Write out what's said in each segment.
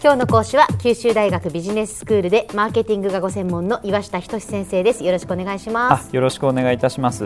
今日の講師は九州大学ビジネススクールでマーケティングがご専門の岩下仁先生です。よろしくお願いします。よろしくお願いいたします、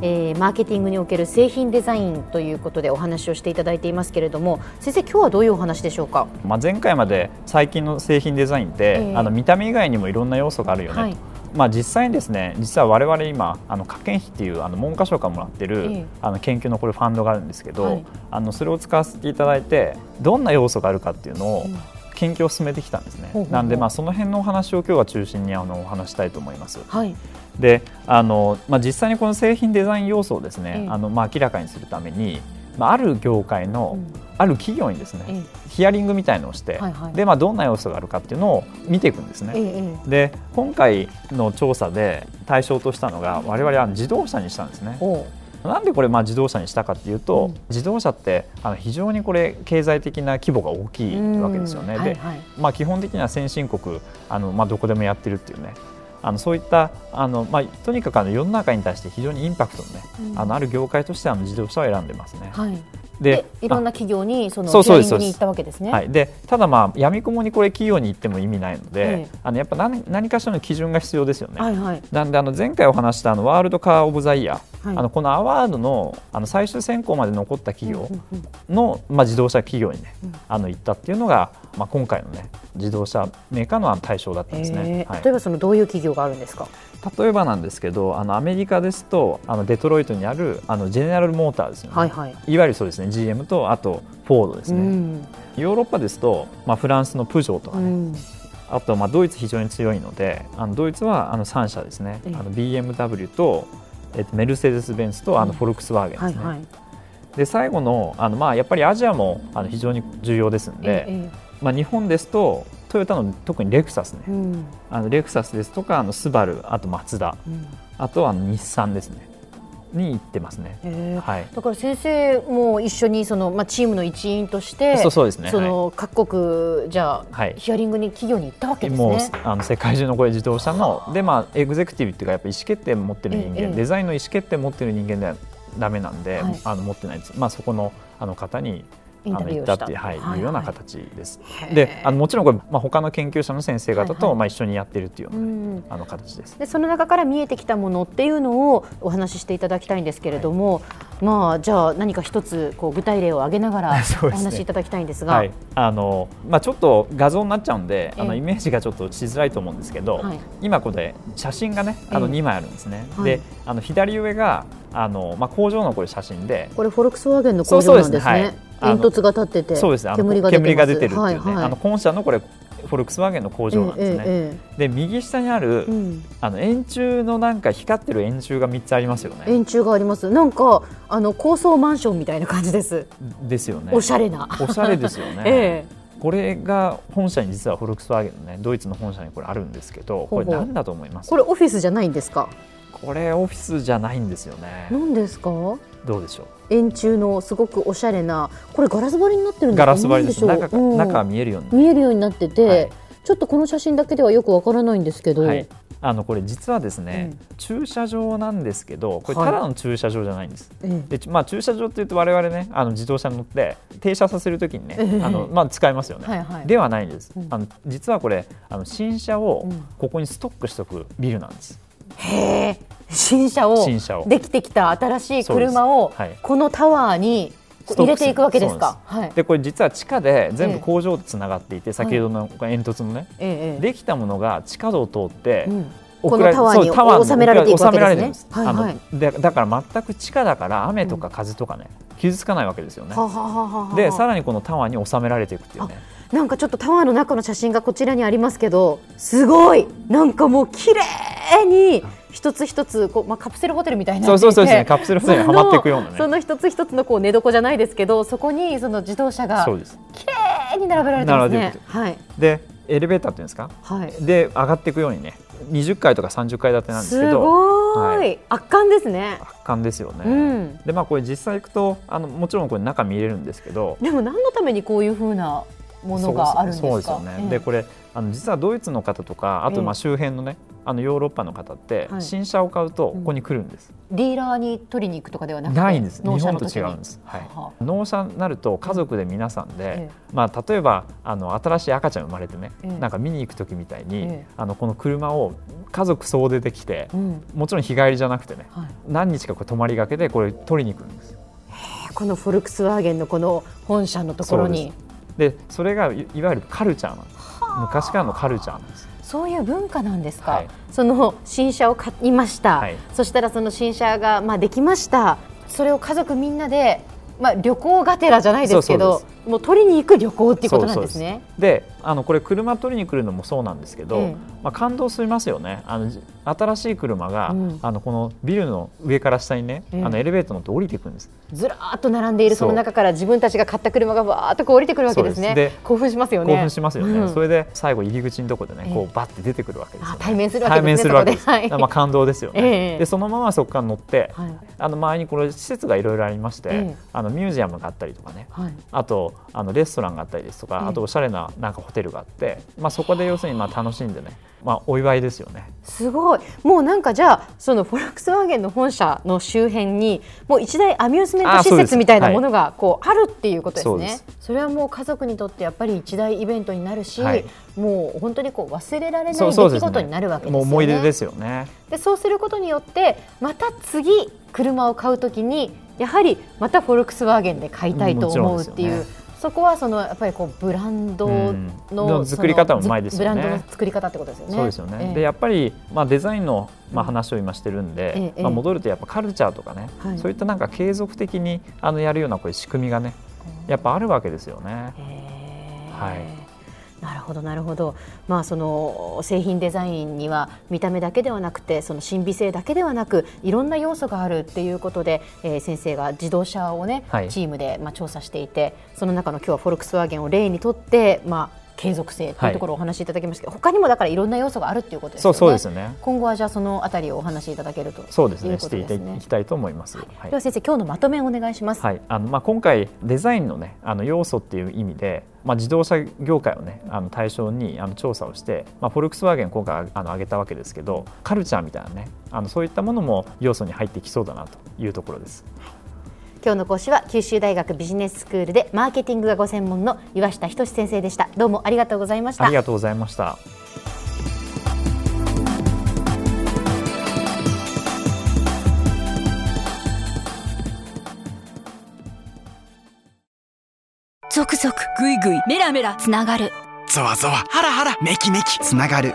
えー、マーケティングにおける製品デザインということでお話をしていただいていますけれども先生今日はどういうお話でしょうか？まあ前回まで最近の製品デザインって、えー、あの見た目以外にもいろんな要素があるよね、はい。まあ、実際にですね実は我々今あの科研費っていうあの文科省からもらってる、ええ、あの研究のこれファンドがあるんですけど、はい、あのそれを使わせていただいてどんな要素があるかっていうのを、研究を進めてきたんですね。なんでまあその辺のお話を今日は中心にあのお話したいと思います。はい、であのまあ実際にこの製品デザイン要素をですね、えあのまあ明らかにするためにまあ、ある業界の、ある企業にですね、うん、ヒアリングみたいのをして、はいはい、でまあ、どんな要素があるかっていうのを見ていくんですね。ええ、で今回の調査で対象としたのが我々は自動車にしたんですね。なんでこれまあ自動車にしたかっていうと、うん、自動車ってあの非常にこれ経済的な規模が大きいわけですよね。で、はいはい、まあ、基本的には先進国あの、まあ、どこでもやってるっていうね。あのそういったあの、まあ、とにかくあの世の中に対して非常にインパクトの,、ね、うん、あのある業界としてあの自動車を選んでますね。はい。でいろんな企業にそのトレーニングに行ったわけですね。はい、でただまあやみくもにこれ企業に行っても意味ないので、ええ、あのやっぱ何何かしらの基準が必要ですよね。はいはい、なんであの前回お話したあのワールドカーオブザイヤー、はい、あのこのアワードのあの最終選考まで残った企業の、まあ自動車企業にね、あの行ったっていうのがまあ今回のね自動車メーカーの対象だったんですね。はい、例えばそのどういう企業があるんですか？例えばなんですけどあのアメリカですとあのデトロイトにあるあのジェネラルモーターですよね、はいはい、いわゆるそうですね GM とあとフォードですね、うん、ヨーロッパですと、まあ、フランスのプジョーとかね、うん、あとまあドイツ非常に強いのであのドイツはあの3社ですね、あの BMW と、えっと、メルセデス・ベンツとあのフォルクスワーゲンですね。はいはい、で最後のあの、まあ、やっぱりアジアもあの非常に重要ですので、ええ。まあ、日本ですとトヨタの特にレクサスね、うん、あのレクサスですとかあのスバルあとマツダ、うん、あとは日産ですねに行ってますね、えー、はい、だから先生も一緒にその、まあ、チームの一員としてそうそうですね。その、各国じゃあ、はい、ヒアリングに企業に行ったわけですね。もうあの世界中のこれ自動車ので、まあ、エグゼクティブっていうかやっぱ意思決定を持ってる人間、えー、デザインの意思決定を持ってる人間ではだめなんで、はい、あの持ってないです、まあ、そこのあの方にインタビューをした。って、はい、いうような形です。であのもちろんこれ、まあ、他の研究者の先生方と、まあ、一緒にやっているというような、ね、あの形です。でその中から見えてきたものっていうのをお話ししていただきたいんですけれども、はい、まあ、じゃあ何か一つこう具体例を挙げながら お話しいただきたいんですが、はい、あのまあ、ちょっと画像になっちゃうんで、あのイメージがちょっとしづらいと思うんですけど、はい、今これ写真がねあの2枚あるんですね。であの左上があの、まあ、工場のこれ写真でこれフォルクスワーゲンの工場なんですね。煙突が立っててそうですね煙が煙が出てるっていうね、はいはい、あの本社のこれフォルクスワーゲンの工場なんですね。えええ、で右下にある、うん、あの円柱のなんか光ってる円柱が三つありますよね。円柱があります。なんかあの高層マンションみたいな感じです。ですよね。おしゃれな。おしゃれですよね。ええこれが本社に実はフォルクスワーゲンのねドイツの本社にこれあるんですけどこれ何だと思います？これオフィスじゃないんですか？これオフィスじゃないんですよね何ですか？どうでしょう？円柱のすごくおしゃれなこれガラス張りになってるんガラス張りです中,、うん、中見えるように。見えるようになってて、はい、ちょっとこの写真だけではよくわからないんですけど、はい、あのこれ実はですね、うん、駐車場なんですけどこれただの駐車場じゃないんです、はい、でまあ、駐車場っていうと我々ねあの自動車に乗って停車させるときにね、あのまあ、使いますよね、はいはい、ではないんです、うん、あの実はこれあの新車をここにストックしておくビルなんです、へえ新車をできてきた新しい車をこのタワーに入れていくわけですか？で、はい、これ実は地下で全部工場とつながっていて、え先ほどの煙突のね、ええ、できたものが地下道を通って、うん、このタワーに収められていくわけですね。はいはい、でだから全く地下だから雨とか風とかね、うん、傷つかないわけですよね。でさらにこのタワーに収められていくっていうね。なんかちょっとタワーの中の写真がこちらにありますけどすごい。なんかもう綺麗に一つ一つこう、まあ、カプセルホテルみたいなそうそうそうですね。カプセルホテルにはまっていくような、ね、その一つ一つのこう寝床じゃないですけどそこにその自動車が綺麗に並べられてますね。はい、でエレベーターっていうんですか、はい、で上がっていくようにね20階とか30階建てなんですけど。すごい、はい、圧巻ですね。圧巻ですよね、うん、でまあこれ実際行くとあのもちろんこれ中見れるんですけど。でも何のためにこういうふうなものがあるんですか？そうですよね、でこれあの実はドイツの方とかあとまあ周辺のね、あのヨーロッパの方って、新車を買うとここに来るんです、うん、ディーラーに取りに行くとかではなくてないんです。日本と違うんです、はい、納車になると家族で皆さんで、まあ、例えばあの新しい赤ちゃん生まれてね、なんか見に行く時みたいに、あのこの車を家族総出できて、もちろん日帰りじゃなくてね、何日かこれ泊まりがけでこれ取りに行くんですこのフォルクスワーゲンのこの本社のところにでそれがいわゆるカルチャーなんです。昔からのカルチャーなんです。そういう文化なんですか、はい、その新車を買いました、はい、そしたらその新車がまあできました。それを家族みんなでまあ、旅行がてらじゃないですけどもう取りに行く旅行っていうことなんですね。であのこれ車取りに来るのもそうなんですけど、ええ、まあ、感動しますよね。あの新しい車が、うん、あのこのビルの上から下にね、え、あのエレベーター乗って降りていくんです。ずらっと並んでいるその中から自分たちが買った車がわーっとこう降りてくるわけですね。で興奮しますよね。興奮しますよね、うん、それで最後入り口のところでねこうバッて出てくるわけですよ、ね、対面するわけですね対面するわけです、はい、まあ感動ですよね、でそのままそこから乗って、はい、あの周りにこれ施設がいろいろありまして、あのミュージアムがあったりとかね、はい、あとあのレストランがあったりですとか、あとおしゃれななんかホテルがあって、まあ、そこで要するにまあ楽しんでね、まあ、お祝いですよね。すごい。もうなんかじゃあそのフォルクスワーゲンの本社の周辺にもう一大アミューズメント施設みたいなものがこうあるっていうことですね。それはもう家族にとってやっぱり一大イベントになるし、はい、もう本当にこう忘れられない出来事になるわけですよね。思い出ですよね。でそうすることによってまた次車を買うときにやはりまたフォルクスワーゲンで買いたいと思うっていう。そこはそのやっぱりこうブランドの,、うん、作り方もうまいですよね。ブランドの作り方ってことですよね。そうですよね。えー、でやっぱりまあデザインのまあ話を今してるんで、えー、まあ戻るとやっぱカルチャーとかね、はい、そういったなんか継続的にあのやるようなこういう仕組みがね、やっぱあるわけですよね。はい。なるほどなるほど、まあ、その製品デザインには見た目だけではなくてその神秘性だけではなくいろんな要素があるっていうことで、えー、先生が自動車をね、はい、チームでまあ調査していてその中の今日はフォルクスワーゲンを例にとって、まあ、継続性というところをお話しいただきましたけど、はい、他にもだからいろんな要素があるっていうことですよね。そうですね。今後はじゃあそのあたりをお話しいただけるとそうですね。していきたいと思います。はい、では先生今日のまとめをお願いします。はい。あのまあ今回デザインのねあの要素っていう意味で。まあ、自動車業界をねあの対象にあの調査をして、まあ、フォルクスワーゲン今回あの上げたわけですけどカルチャーみたいなねあのそういったものも要素に入ってきそうだなというところです。今日の講師は九州大学ビジネススクールでマーケティングがご専門の岩下仁先生でした。どうもありがとうございました。ありがとうございました。続々ぐいぐいメラメラつながる。ゾワゾワハラハラメキメキつながる